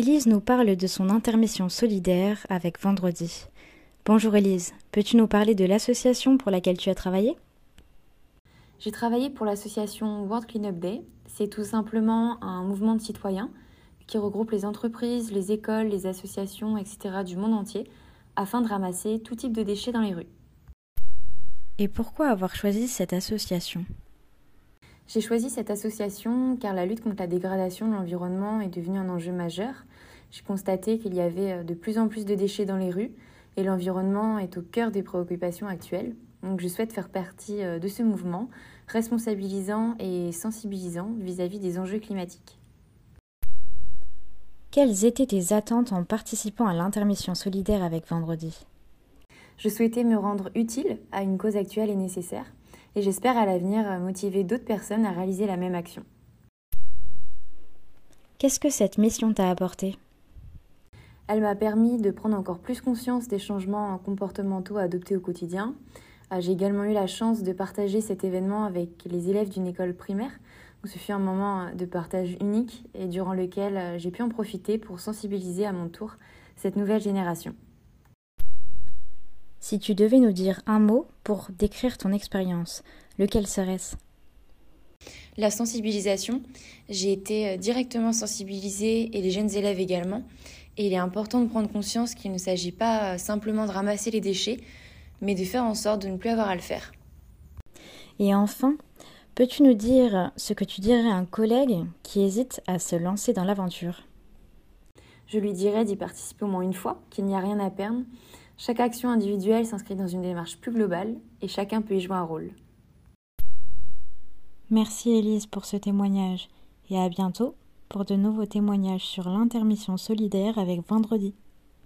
Élise nous parle de son intermission solidaire avec Vendredi. Bonjour Élise, peux-tu nous parler de l'association pour laquelle tu as travaillé? J'ai travaillé pour l'association World Cleanup Day. C'est tout simplement un mouvement de citoyens qui regroupe les entreprises, les écoles, les associations, etc. du monde entier afin de ramasser tout type de déchets dans les rues. Et pourquoi avoir choisi cette association? J'ai choisi cette association car la lutte contre la dégradation de l'environnement est devenue un enjeu majeur. J'ai constaté qu'il y avait euh, de plus en plus de déchets dans les rues et l'environnement est au cœur des préoccupations actuelles. Donc je souhaite faire partie euh, de ce mouvement responsabilisant et sensibilisant vis-à-vis -vis des enjeux climatiques. Quelles étaient tes attentes en participant à l'intermission solidaire avec Vendredi? Je souhaitais me rendre utile à une cause actuelle et nécessaire, et j'espère à l'avenir motiver d'autres personnes à réaliser la même action. Qu'est-ce que cette mission t'a apporté? Elle m'a permis de prendre encore plus conscience des changements comportementaux adoptés au quotidien. Euh, j'ai également eu la chance de partager cet événement avec les élèves d'une école primaire ce fut un moment de partage unique et durant lequel euh, j'ai pu en profiter pour sensibiliser à mon tour cette nouvelle génération. Si tu devais nous dire un mot pour décrire ton expérience, lequel serait-ce? La sensibilisation. J'ai été euh, directement sensibilisée et les jeunes élèves également. Et il est important de prendre conscience qu'il ne s'agit pas euh, simplement de ramasser les déchets, mais de faire en sorte de ne plus avoir à le faire. Et enfin, Peux-tu nous dire ce que tu dirais à un collègue qui hésite à se lancer dans l'aventure? Je lui dirais d'y participer au moins une fois, qu'il n'y a rien à perdre. Chaque action individuelle s'inscrit dans une démarche plus globale et chacun peut y jouer un rôle. Merci Élise pour ce témoignage et à bientôt pour de nouveaux témoignages sur l'intermission solidaire avec Vendredi.